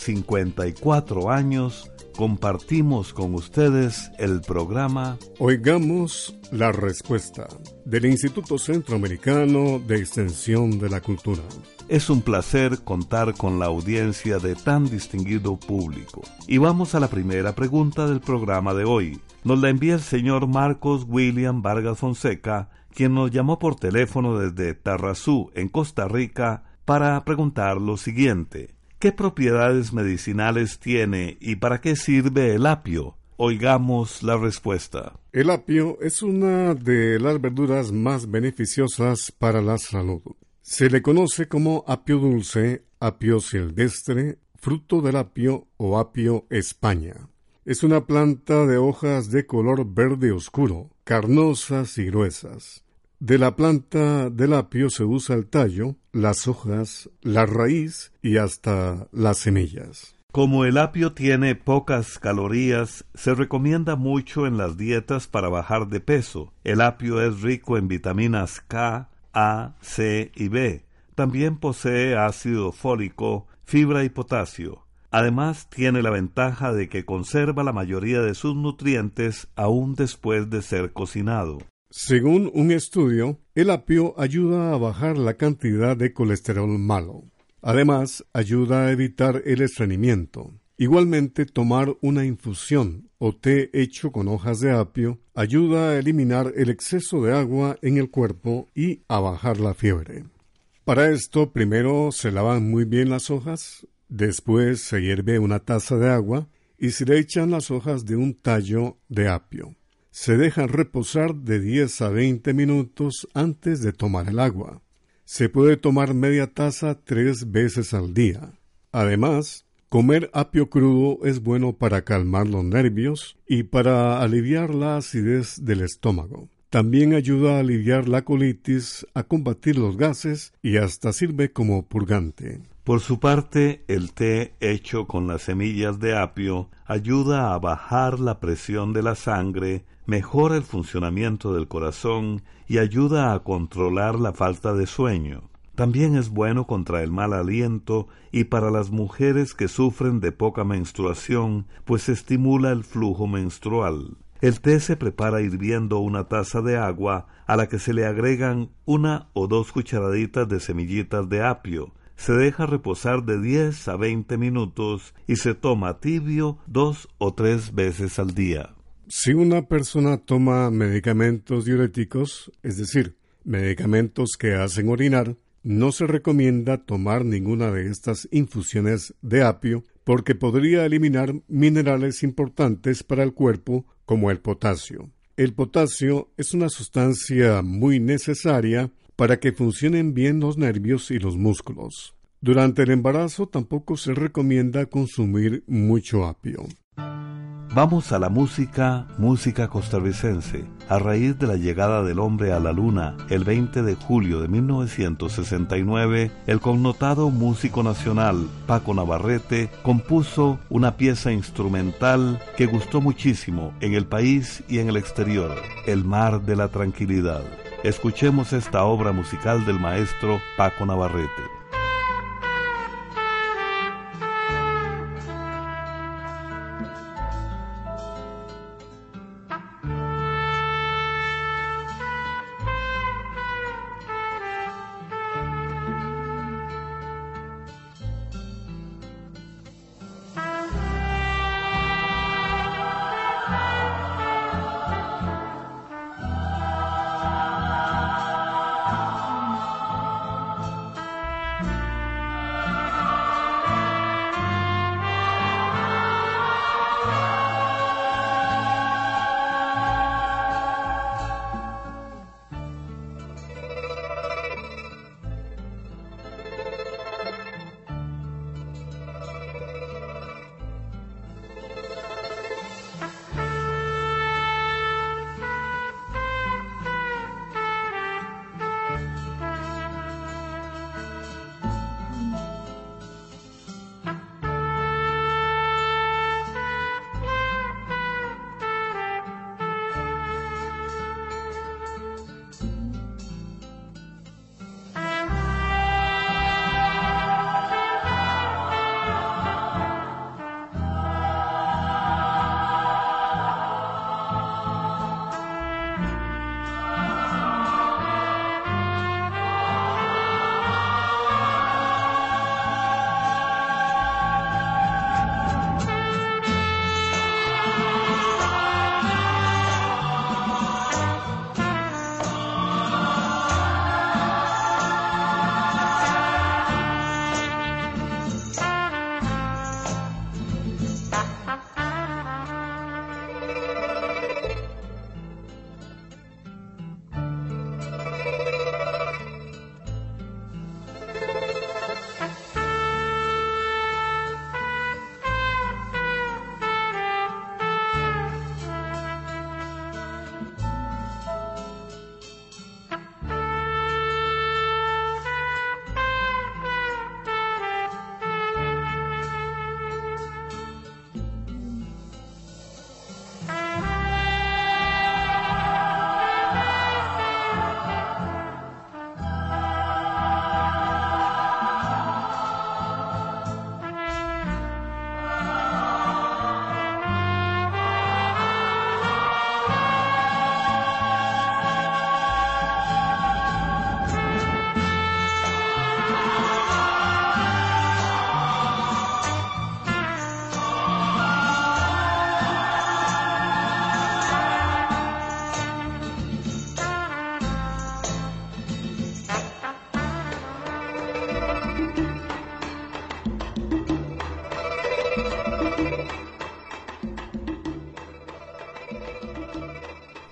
54 años, compartimos con ustedes el programa Oigamos la Respuesta del Instituto Centroamericano de Extensión de la Cultura. Es un placer contar con la audiencia de tan distinguido público. Y vamos a la primera pregunta del programa de hoy. Nos la envía el señor Marcos William Vargas Fonseca, quien nos llamó por teléfono desde Tarrazú, en Costa Rica, para preguntar lo siguiente. ¿Qué propiedades medicinales tiene y para qué sirve el apio? Oigamos la respuesta. El apio es una de las verduras más beneficiosas para la salud. Se le conoce como apio dulce, apio silvestre, fruto del apio o apio España. Es una planta de hojas de color verde oscuro, carnosas y gruesas. De la planta del apio se usa el tallo, las hojas, la raíz y hasta las semillas. Como el apio tiene pocas calorías, se recomienda mucho en las dietas para bajar de peso. El apio es rico en vitaminas K, A, C y B. También posee ácido fólico, fibra y potasio. Además, tiene la ventaja de que conserva la mayoría de sus nutrientes aún después de ser cocinado. Según un estudio, el apio ayuda a bajar la cantidad de colesterol malo. Además, ayuda a evitar el estreñimiento. Igualmente, tomar una infusión o té hecho con hojas de apio ayuda a eliminar el exceso de agua en el cuerpo y a bajar la fiebre. Para esto, primero se lavan muy bien las hojas, después se hierve una taza de agua y se le echan las hojas de un tallo de apio se dejan reposar de 10 a 20 minutos antes de tomar el agua. Se puede tomar media taza tres veces al día. Además, comer apio crudo es bueno para calmar los nervios y para aliviar la acidez del estómago. También ayuda a aliviar la colitis, a combatir los gases y hasta sirve como purgante. Por su parte, el té hecho con las semillas de apio ayuda a bajar la presión de la sangre, mejora el funcionamiento del corazón y ayuda a controlar la falta de sueño. También es bueno contra el mal aliento y para las mujeres que sufren de poca menstruación, pues estimula el flujo menstrual. El té se prepara hirviendo una taza de agua a la que se le agregan una o dos cucharaditas de semillitas de apio, se deja reposar de 10 a 20 minutos y se toma tibio dos o tres veces al día. Si una persona toma medicamentos diuréticos, es decir, medicamentos que hacen orinar, no se recomienda tomar ninguna de estas infusiones de apio porque podría eliminar minerales importantes para el cuerpo como el potasio. El potasio es una sustancia muy necesaria para que funcionen bien los nervios y los músculos. Durante el embarazo tampoco se recomienda consumir mucho apio. Vamos a la música, música costarricense. A raíz de la llegada del hombre a la luna el 20 de julio de 1969, el connotado músico nacional Paco Navarrete compuso una pieza instrumental que gustó muchísimo en el país y en el exterior, El mar de la tranquilidad. Escuchemos esta obra musical del maestro Paco Navarrete.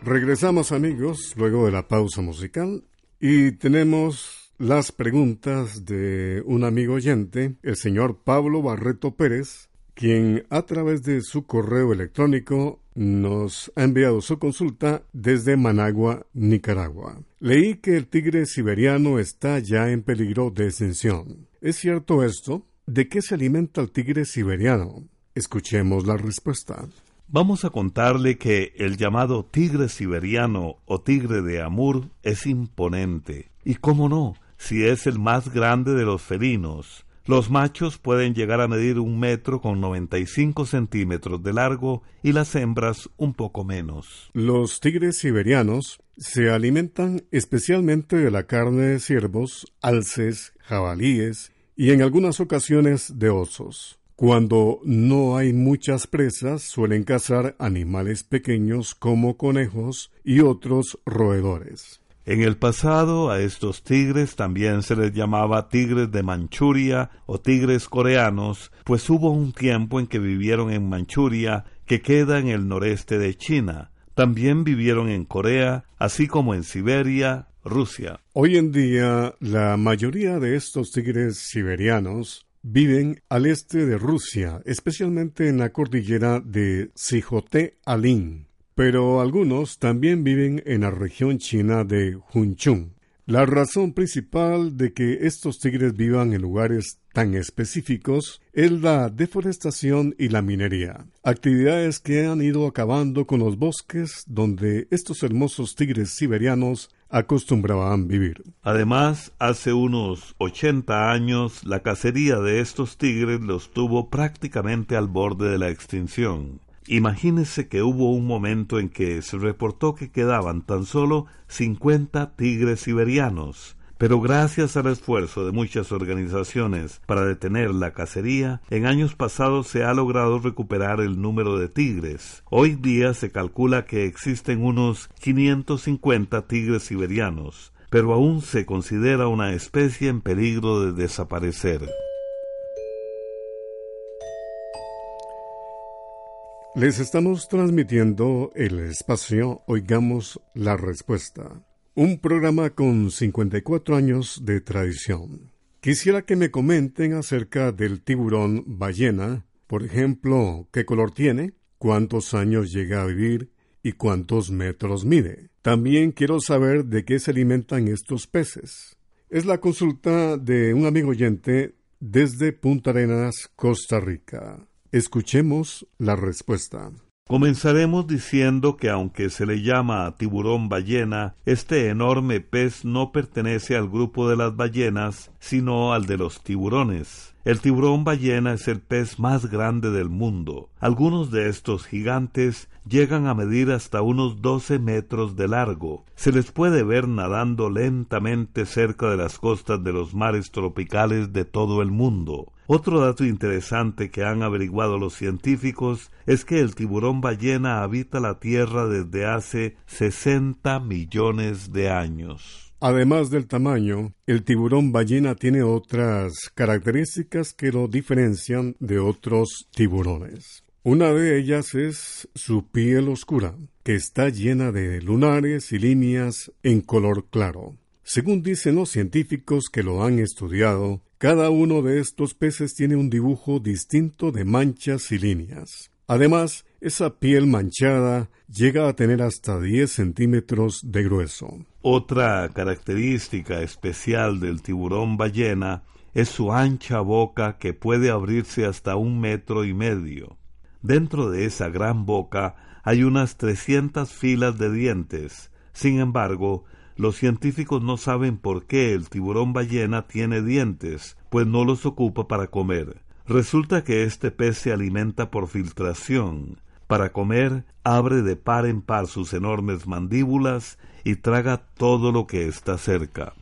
Regresamos amigos luego de la pausa musical y tenemos las preguntas de un amigo oyente, el señor Pablo Barreto Pérez, quien a través de su correo electrónico nos ha enviado su consulta desde Managua, Nicaragua. Leí que el tigre siberiano está ya en peligro de extinción. ¿Es cierto esto? ¿De qué se alimenta el tigre siberiano? Escuchemos la respuesta. Vamos a contarle que el llamado tigre siberiano o tigre de Amur es imponente. Y cómo no, si es el más grande de los felinos. Los machos pueden llegar a medir un metro con 95 centímetros de largo y las hembras un poco menos. Los tigres siberianos se alimentan especialmente de la carne de ciervos, alces, jabalíes y en algunas ocasiones de osos. Cuando no hay muchas presas, suelen cazar animales pequeños como conejos y otros roedores. En el pasado a estos tigres también se les llamaba tigres de Manchuria o tigres coreanos, pues hubo un tiempo en que vivieron en Manchuria, que queda en el noreste de China. También vivieron en Corea, así como en Siberia, Rusia. Hoy en día la mayoría de estos tigres siberianos viven al este de Rusia, especialmente en la cordillera de Sijote-Alin, pero algunos también viven en la región china de Hunchun. La razón principal de que estos tigres vivan en lugares tan específicos es la deforestación y la minería, actividades que han ido acabando con los bosques donde estos hermosos tigres siberianos acostumbraban vivir. Además, hace unos 80 años la cacería de estos tigres los tuvo prácticamente al borde de la extinción. Imagínese que hubo un momento en que se reportó que quedaban tan solo 50 tigres siberianos, pero gracias al esfuerzo de muchas organizaciones para detener la cacería, en años pasados se ha logrado recuperar el número de tigres. Hoy día se calcula que existen unos 550 tigres siberianos, pero aún se considera una especie en peligro de desaparecer. Les estamos transmitiendo el espacio Oigamos la Respuesta un programa con 54 años de tradición. Quisiera que me comenten acerca del tiburón ballena, por ejemplo, qué color tiene, cuántos años llega a vivir y cuántos metros mide. También quiero saber de qué se alimentan estos peces. Es la consulta de un amigo oyente desde Punta Arenas, Costa Rica. Escuchemos la respuesta. Comenzaremos diciendo que aunque se le llama tiburón ballena, este enorme pez no pertenece al grupo de las ballenas, sino al de los tiburones. El tiburón ballena es el pez más grande del mundo. Algunos de estos gigantes llegan a medir hasta unos 12 metros de largo. Se les puede ver nadando lentamente cerca de las costas de los mares tropicales de todo el mundo. Otro dato interesante que han averiguado los científicos es que el tiburón ballena habita la Tierra desde hace 60 millones de años. Además del tamaño, el tiburón ballena tiene otras características que lo diferencian de otros tiburones. Una de ellas es su piel oscura, que está llena de lunares y líneas en color claro. Según dicen los científicos que lo han estudiado, cada uno de estos peces tiene un dibujo distinto de manchas y líneas. Además, esa piel manchada llega a tener hasta 10 centímetros de grueso. Otra característica especial del tiburón ballena es su ancha boca que puede abrirse hasta un metro y medio. Dentro de esa gran boca hay unas 300 filas de dientes. Sin embargo, los científicos no saben por qué el tiburón ballena tiene dientes, pues no los ocupa para comer. Resulta que este pez se alimenta por filtración. Para comer, abre de par en par sus enormes mandíbulas y traga todo lo que está cerca.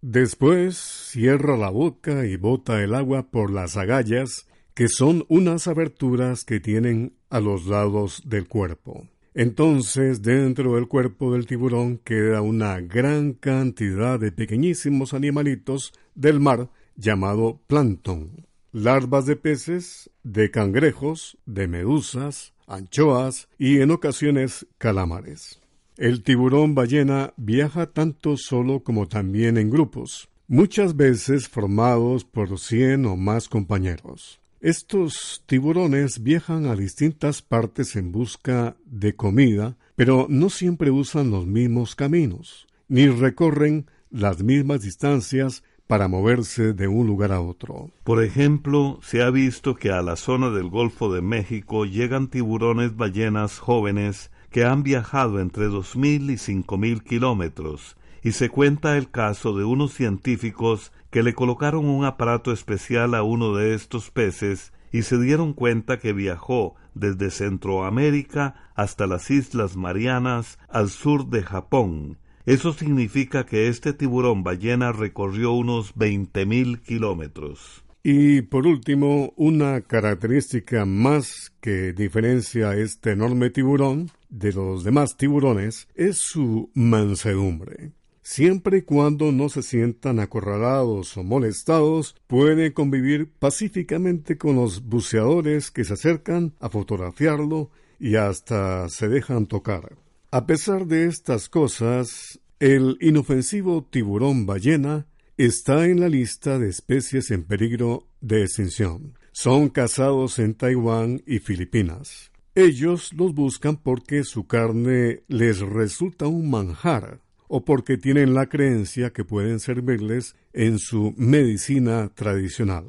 Después cierra la boca y bota el agua por las agallas, que son unas aberturas que tienen a los lados del cuerpo. Entonces, dentro del cuerpo del tiburón queda una gran cantidad de pequeñísimos animalitos del mar llamado plancton larvas de peces, de cangrejos, de medusas, anchoas y en ocasiones calamares. El tiburón ballena viaja tanto solo como también en grupos, muchas veces formados por cien o más compañeros. Estos tiburones viajan a distintas partes en busca de comida, pero no siempre usan los mismos caminos, ni recorren las mismas distancias para moverse de un lugar a otro. Por ejemplo, se ha visto que a la zona del Golfo de México llegan tiburones ballenas jóvenes que han viajado entre dos mil y cinco mil kilómetros, y se cuenta el caso de unos científicos que le colocaron un aparato especial a uno de estos peces y se dieron cuenta que viajó desde Centroamérica hasta las Islas Marianas al sur de Japón. Eso significa que este tiburón ballena recorrió unos veinte mil kilómetros. Y por último, una característica más que diferencia a este enorme tiburón de los demás tiburones es su mansedumbre. Siempre y cuando no se sientan acorralados o molestados, pueden convivir pacíficamente con los buceadores que se acercan a fotografiarlo y hasta se dejan tocar. A pesar de estas cosas, el inofensivo tiburón ballena está en la lista de especies en peligro de extinción. Son cazados en Taiwán y Filipinas. Ellos los buscan porque su carne les resulta un manjar o porque tienen la creencia que pueden servirles en su medicina tradicional.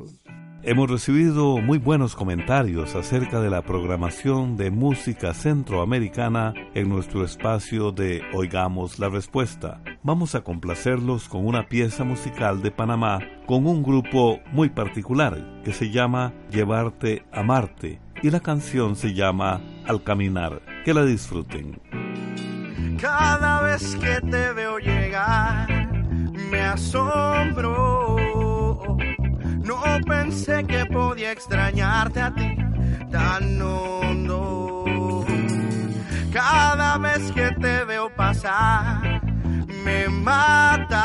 Hemos recibido muy buenos comentarios acerca de la programación de música centroamericana en nuestro espacio de Oigamos la Respuesta. Vamos a complacerlos con una pieza musical de Panamá con un grupo muy particular que se llama Llevarte a Marte y la canción se llama Al Caminar. Que la disfruten. Cada vez que te veo llegar, me asombro. Pensé que podía extrañarte a ti tan hondo. Cada vez que te veo pasar, me mata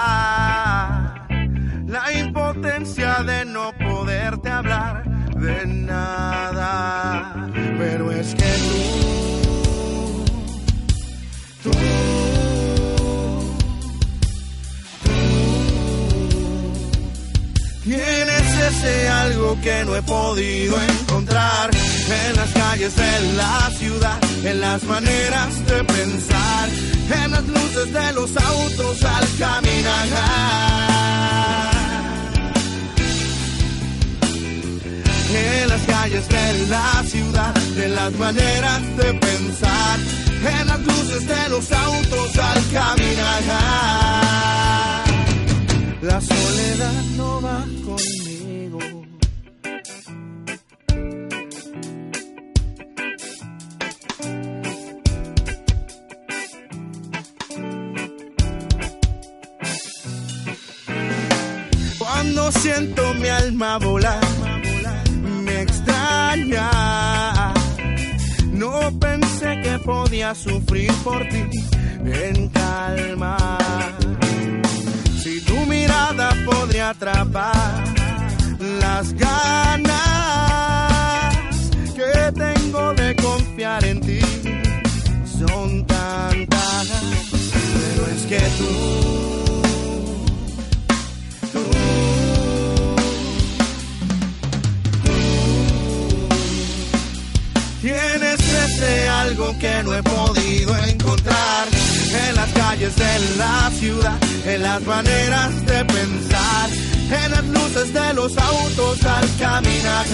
la impotencia de no poderte hablar de nada. Pero es que tú, algo que no he podido encontrar en las calles de la ciudad, en las maneras de pensar, en las luces de los autos al caminar. en las calles de la ciudad, en las maneras de pensar, en las luces de los autos al caminar. La soledad no va conmigo. Cuando siento mi alma volar extraña. No pensé que podía sufrir por ti en calma. Si tu mirada podría atrapar las ganas que tengo de confiar en ti, son tantas. Pero es que tú Tienes ese algo que no he podido encontrar en las calles de la ciudad, en las maneras de pensar, en las luces de los autos al caminar.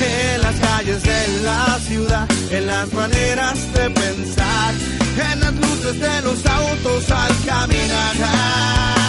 En las calles de la ciudad, en las maneras de pensar, en las luces de los autos al caminar.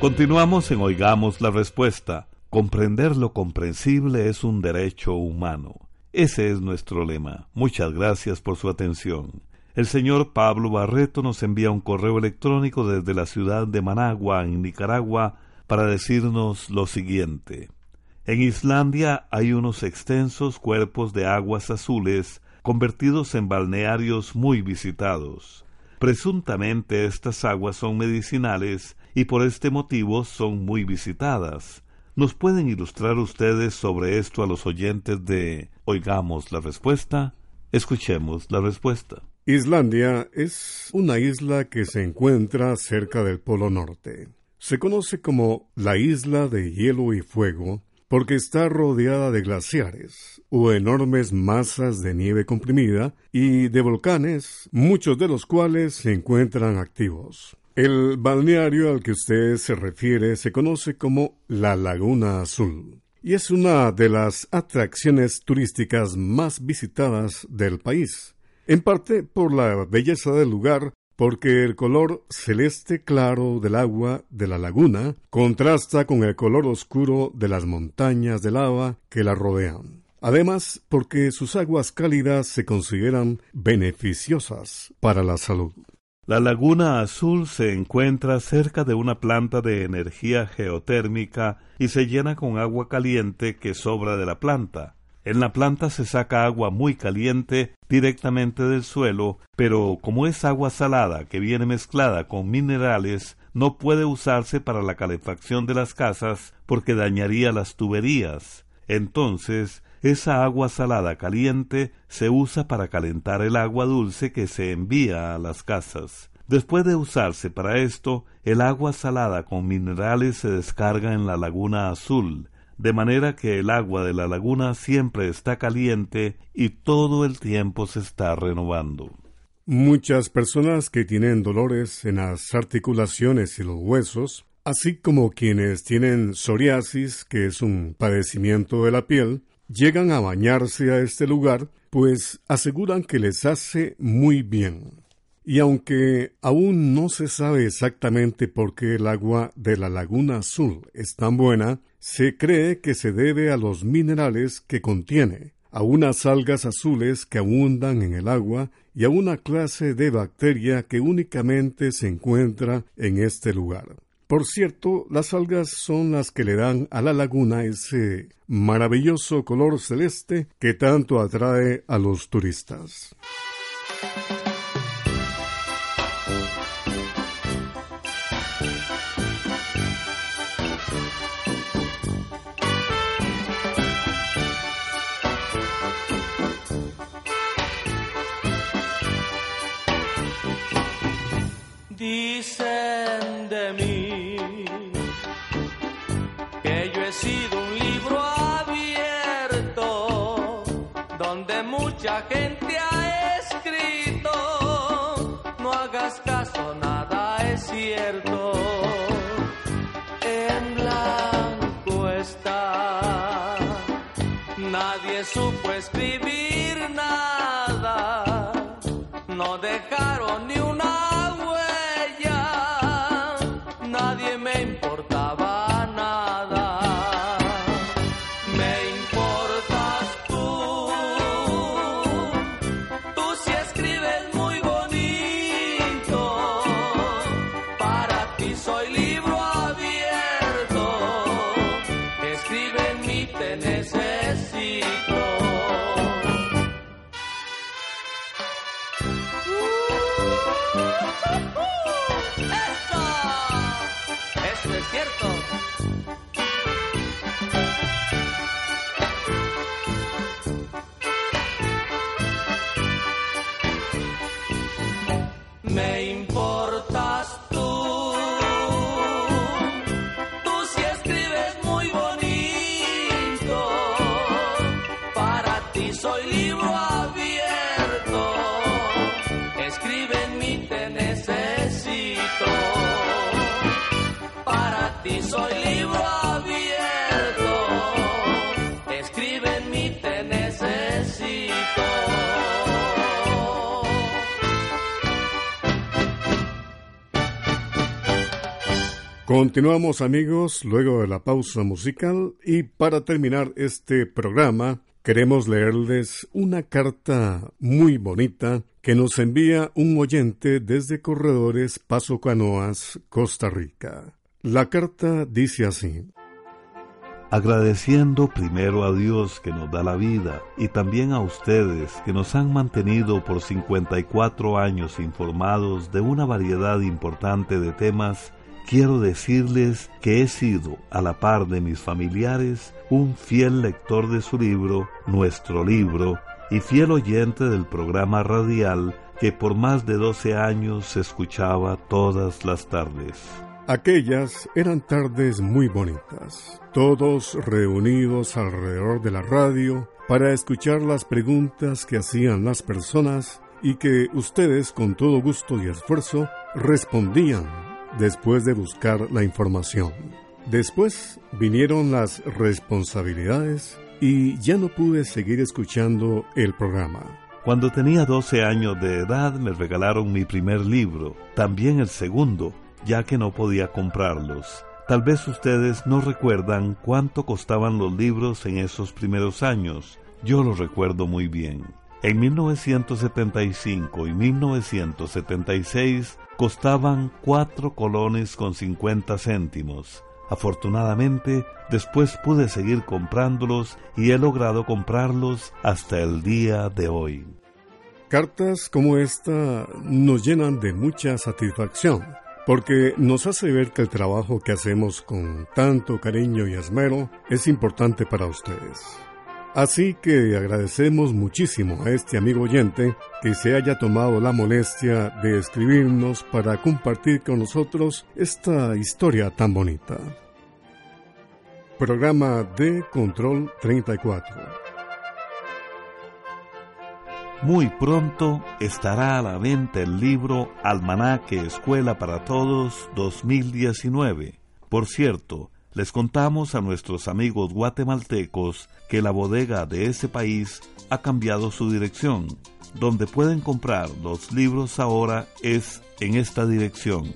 Continuamos en Oigamos la Respuesta. Comprender lo comprensible es un derecho humano. Ese es nuestro lema. Muchas gracias por su atención. El señor Pablo Barreto nos envía un correo electrónico desde la ciudad de Managua, en Nicaragua, para decirnos lo siguiente. En Islandia hay unos extensos cuerpos de aguas azules convertidos en balnearios muy visitados. Presuntamente estas aguas son medicinales y por este motivo son muy visitadas. ¿Nos pueden ilustrar ustedes sobre esto a los oyentes de Oigamos la Respuesta? Escuchemos la respuesta. Islandia es una isla que se encuentra cerca del Polo Norte. Se conoce como la isla de hielo y fuego porque está rodeada de glaciares o enormes masas de nieve comprimida y de volcanes, muchos de los cuales se encuentran activos. El balneario al que usted se refiere se conoce como la Laguna Azul y es una de las atracciones turísticas más visitadas del país, en parte por la belleza del lugar, porque el color celeste claro del agua de la laguna contrasta con el color oscuro de las montañas de lava que la rodean. Además, porque sus aguas cálidas se consideran beneficiosas para la salud. La laguna azul se encuentra cerca de una planta de energía geotérmica y se llena con agua caliente que sobra de la planta. En la planta se saca agua muy caliente directamente del suelo, pero como es agua salada que viene mezclada con minerales, no puede usarse para la calefacción de las casas porque dañaría las tuberías. Entonces, esa agua salada caliente se usa para calentar el agua dulce que se envía a las casas. Después de usarse para esto, el agua salada con minerales se descarga en la laguna azul, de manera que el agua de la laguna siempre está caliente y todo el tiempo se está renovando. Muchas personas que tienen dolores en las articulaciones y los huesos, así como quienes tienen psoriasis, que es un padecimiento de la piel, llegan a bañarse a este lugar, pues aseguran que les hace muy bien. Y aunque aún no se sabe exactamente por qué el agua de la Laguna Azul es tan buena, se cree que se debe a los minerales que contiene, a unas algas azules que abundan en el agua y a una clase de bacteria que únicamente se encuentra en este lugar. Por cierto, las algas son las que le dan a la laguna ese maravilloso color celeste que tanto atrae a los turistas. Nadie supo escribir nada. No dejaron ni una Continuamos amigos luego de la pausa musical y para terminar este programa queremos leerles una carta muy bonita que nos envía un oyente desde Corredores Paso Canoas, Costa Rica. La carta dice así. Agradeciendo primero a Dios que nos da la vida y también a ustedes que nos han mantenido por 54 años informados de una variedad importante de temas quiero decirles que he sido, a la par de mis familiares, un fiel lector de su libro, nuestro libro, y fiel oyente del programa radial que por más de 12 años se escuchaba todas las tardes. Aquellas eran tardes muy bonitas, todos reunidos alrededor de la radio para escuchar las preguntas que hacían las personas y que ustedes con todo gusto y esfuerzo respondían después de buscar la información. Después vinieron las responsabilidades y ya no pude seguir escuchando el programa. Cuando tenía 12 años de edad me regalaron mi primer libro, también el segundo, ya que no podía comprarlos. Tal vez ustedes no recuerdan cuánto costaban los libros en esos primeros años. Yo lo recuerdo muy bien. En 1975 y 1976 costaban cuatro colones con 50 céntimos. Afortunadamente, después pude seguir comprándolos y he logrado comprarlos hasta el día de hoy. Cartas como esta nos llenan de mucha satisfacción, porque nos hace ver que el trabajo que hacemos con tanto cariño y esmero es importante para ustedes. Así que agradecemos muchísimo a este amigo oyente que se haya tomado la molestia de escribirnos para compartir con nosotros esta historia tan bonita. Programa de Control 34. Muy pronto estará a la venta el libro Almanaque Escuela para Todos 2019. Por cierto, les contamos a nuestros amigos guatemaltecos que la bodega de ese país ha cambiado su dirección. Donde pueden comprar los libros ahora es en esta dirección.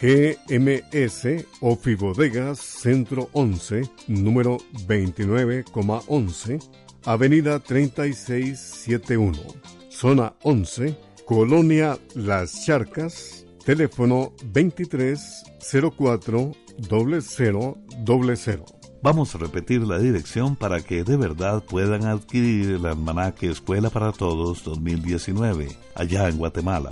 GMS Bodegas Centro 11, número 29,11, Avenida 3671, Zona 11, Colonia Las Charcas, teléfono 2304 doble cero, doble cero. Vamos a repetir la dirección para que de verdad puedan adquirir el almanaque Escuela para Todos 2019, allá en Guatemala.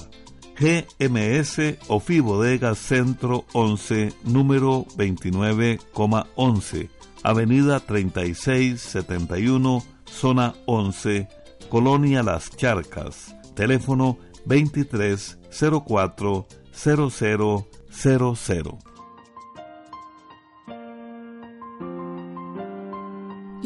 GMS Ofi Bodega Centro 11, número 29,11, Avenida 3671, Zona 11, Colonia Las Charcas, teléfono 2304 0000.